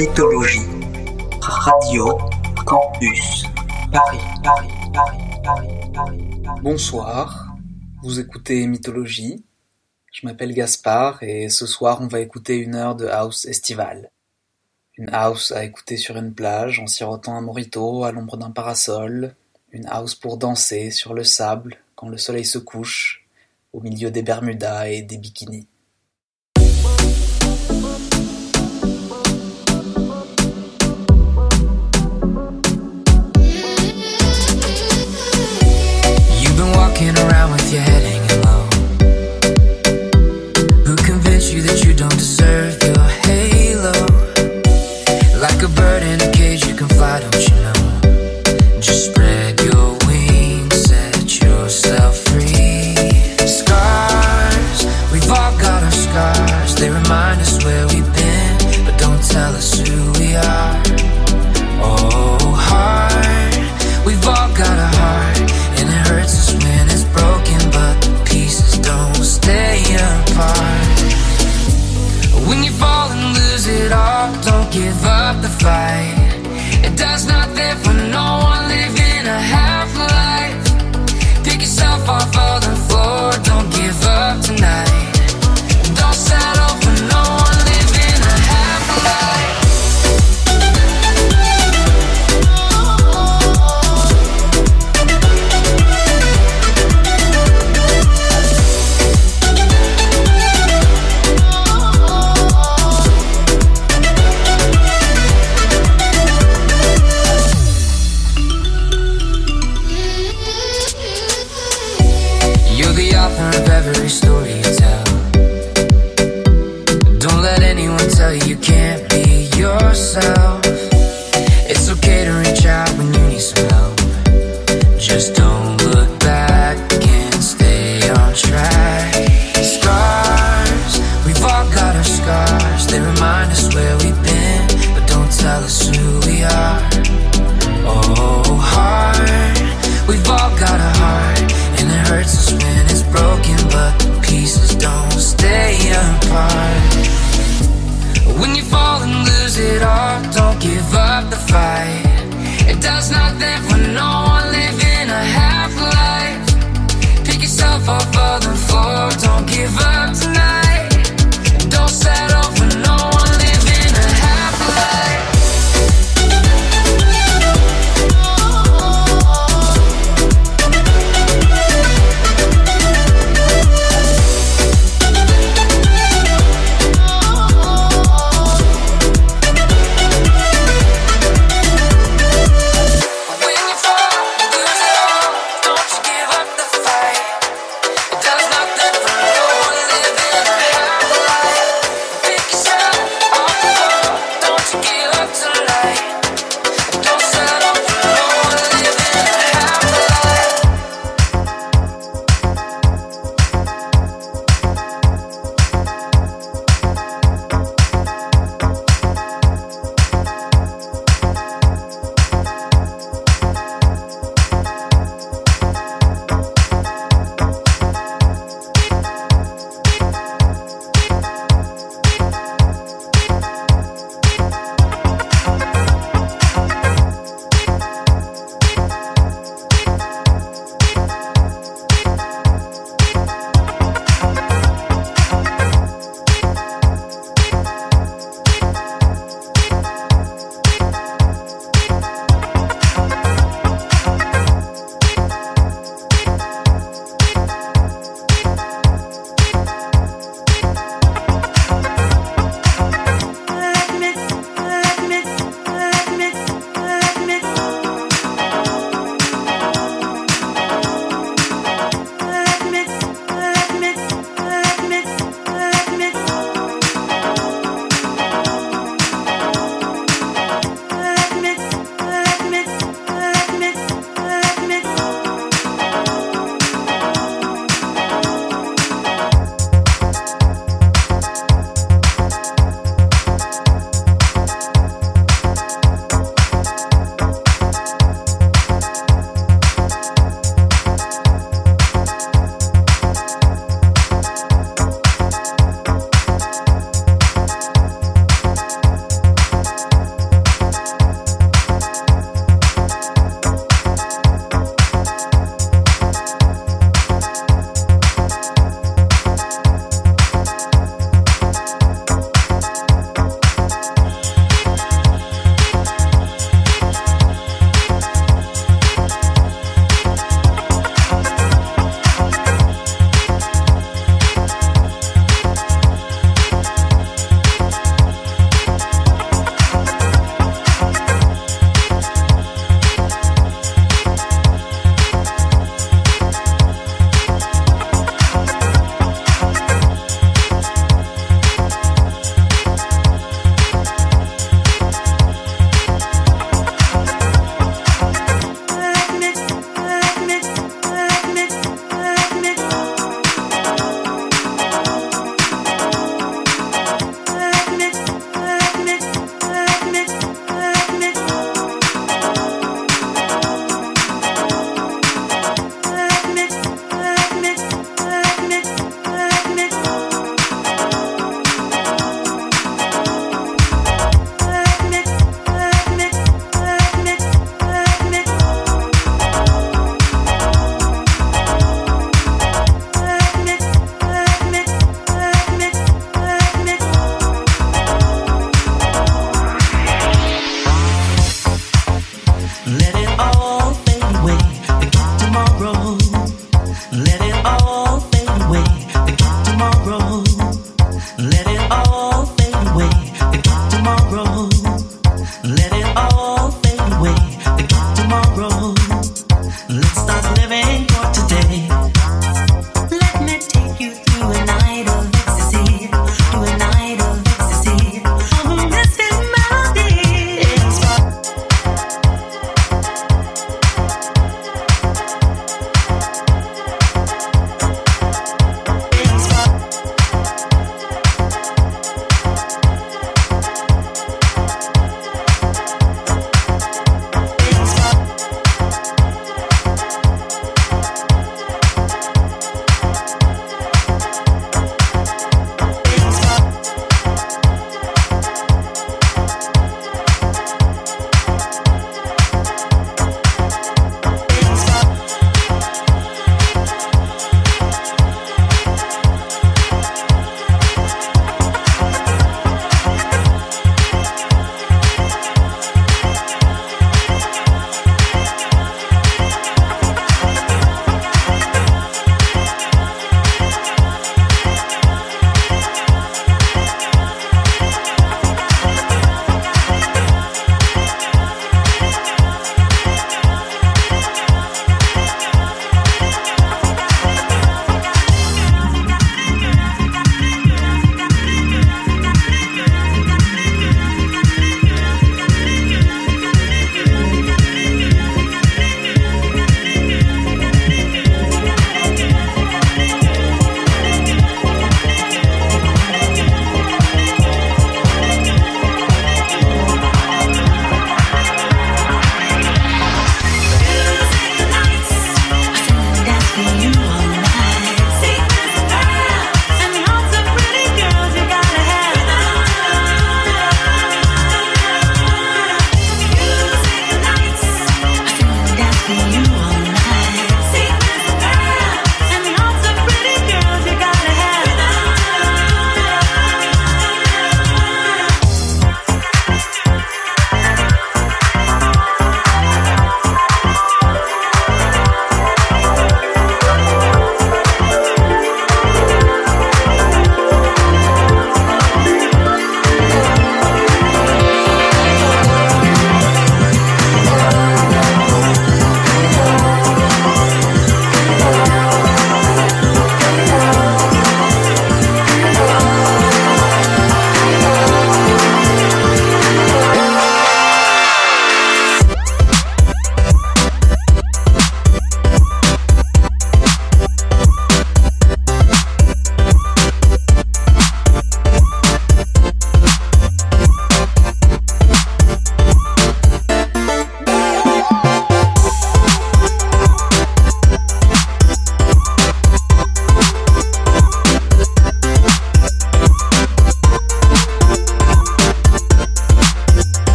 mythologie. Radio Campus Paris, Paris, Paris, Paris, Bonsoir, vous écoutez Mythologie. Je m'appelle Gaspard et ce soir on va écouter une heure de house estivale. Une house à écouter sur une plage en sirotant un morito à l'ombre d'un parasol. Une house pour danser sur le sable quand le soleil se couche au milieu des Bermudas et des bikinis. walking around with your head hanging low? Who convinced you that you don't deserve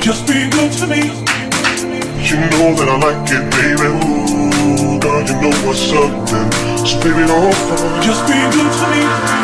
Just be good to me. You know that I like it, baby. Ooh, God, you know what's up, then. Spirit on fire. Just be good to me.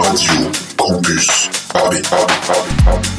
Radio Campus Paris.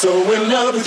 Forever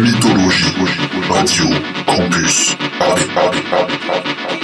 Mythologie, Radio, Campus, Paris, Paris, Paris, Paris.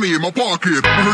money in my pocket.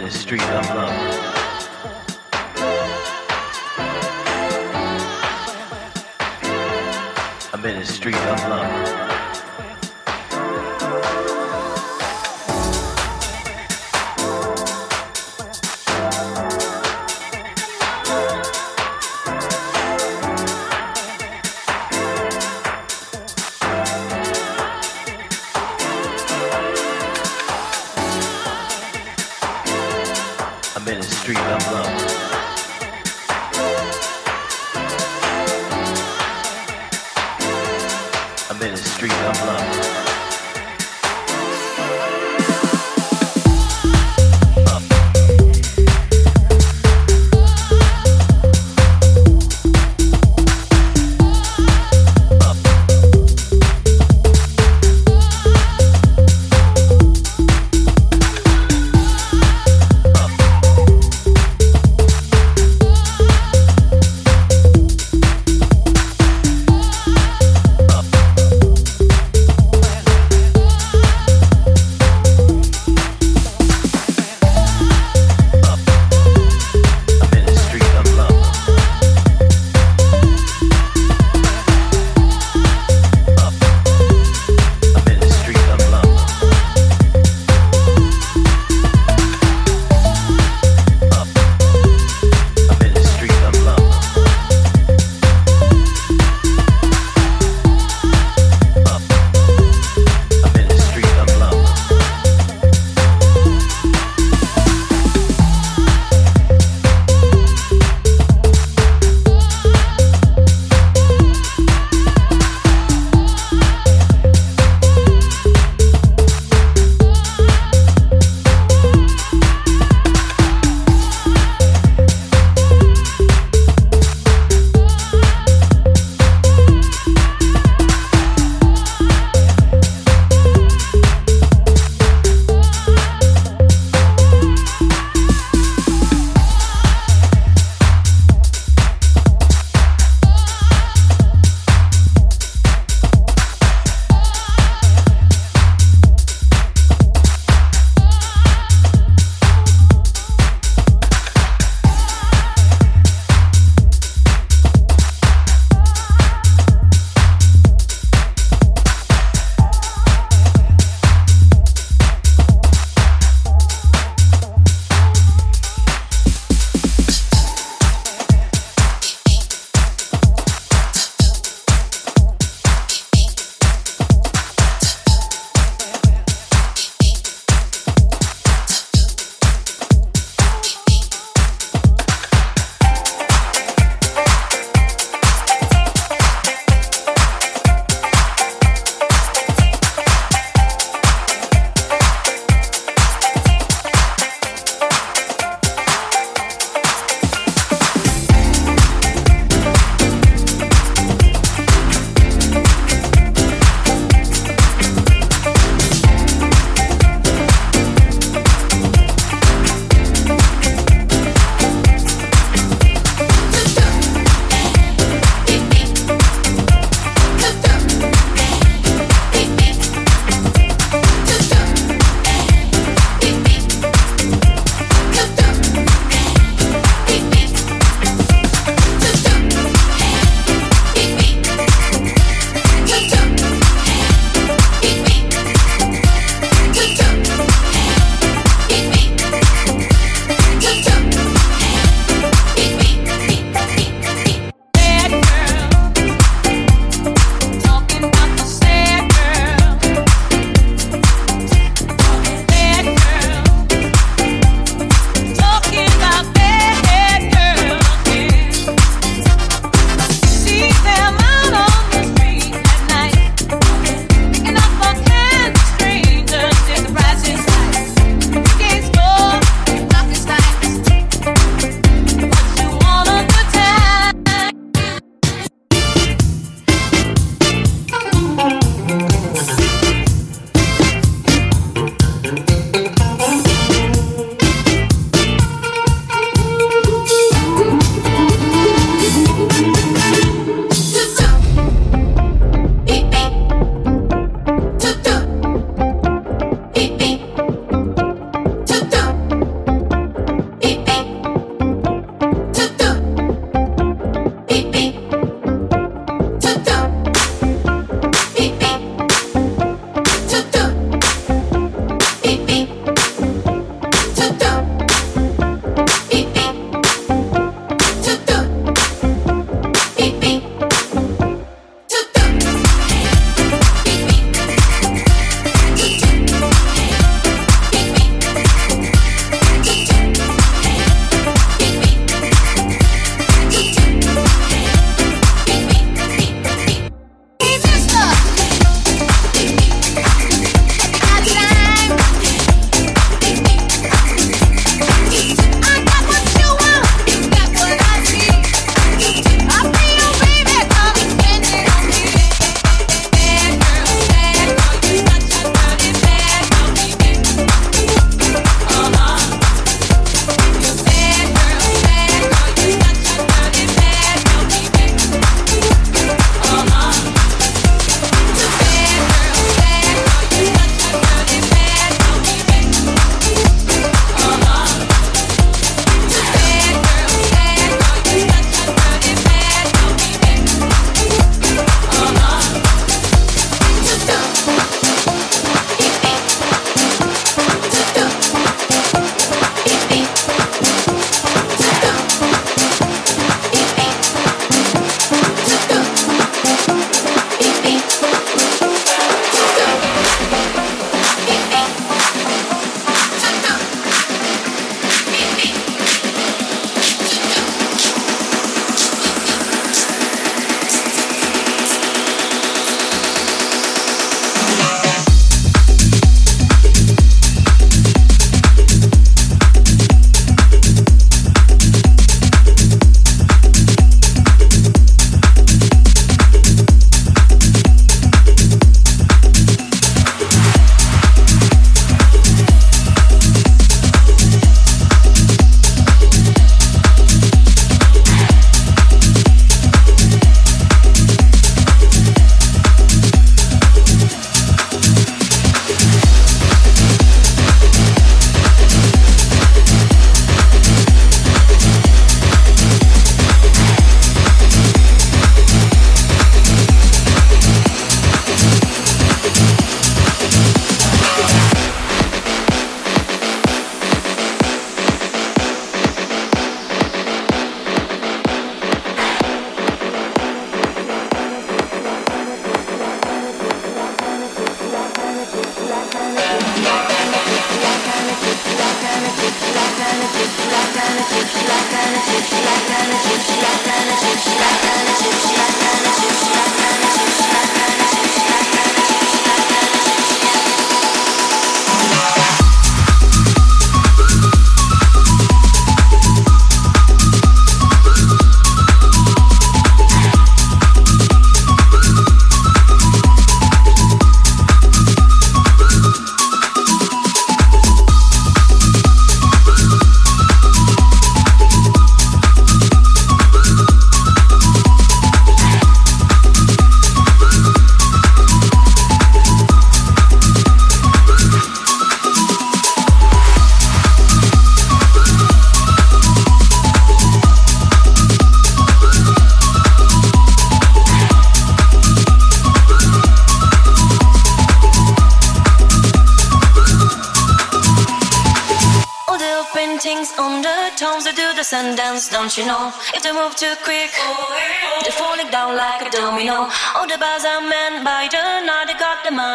Ministry of love. A ministry of love.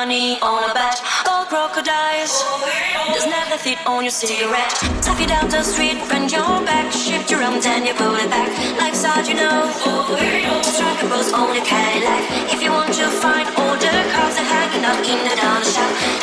Money on a bet. Crocodiles. There's never fit on your cigarette. Stuff you down the street, bend your back, shift your arms and you pull it back. Life's hard, you know. Strike a pose on the Cadillac. If you want to find the cars that hanging up in the dollar shop,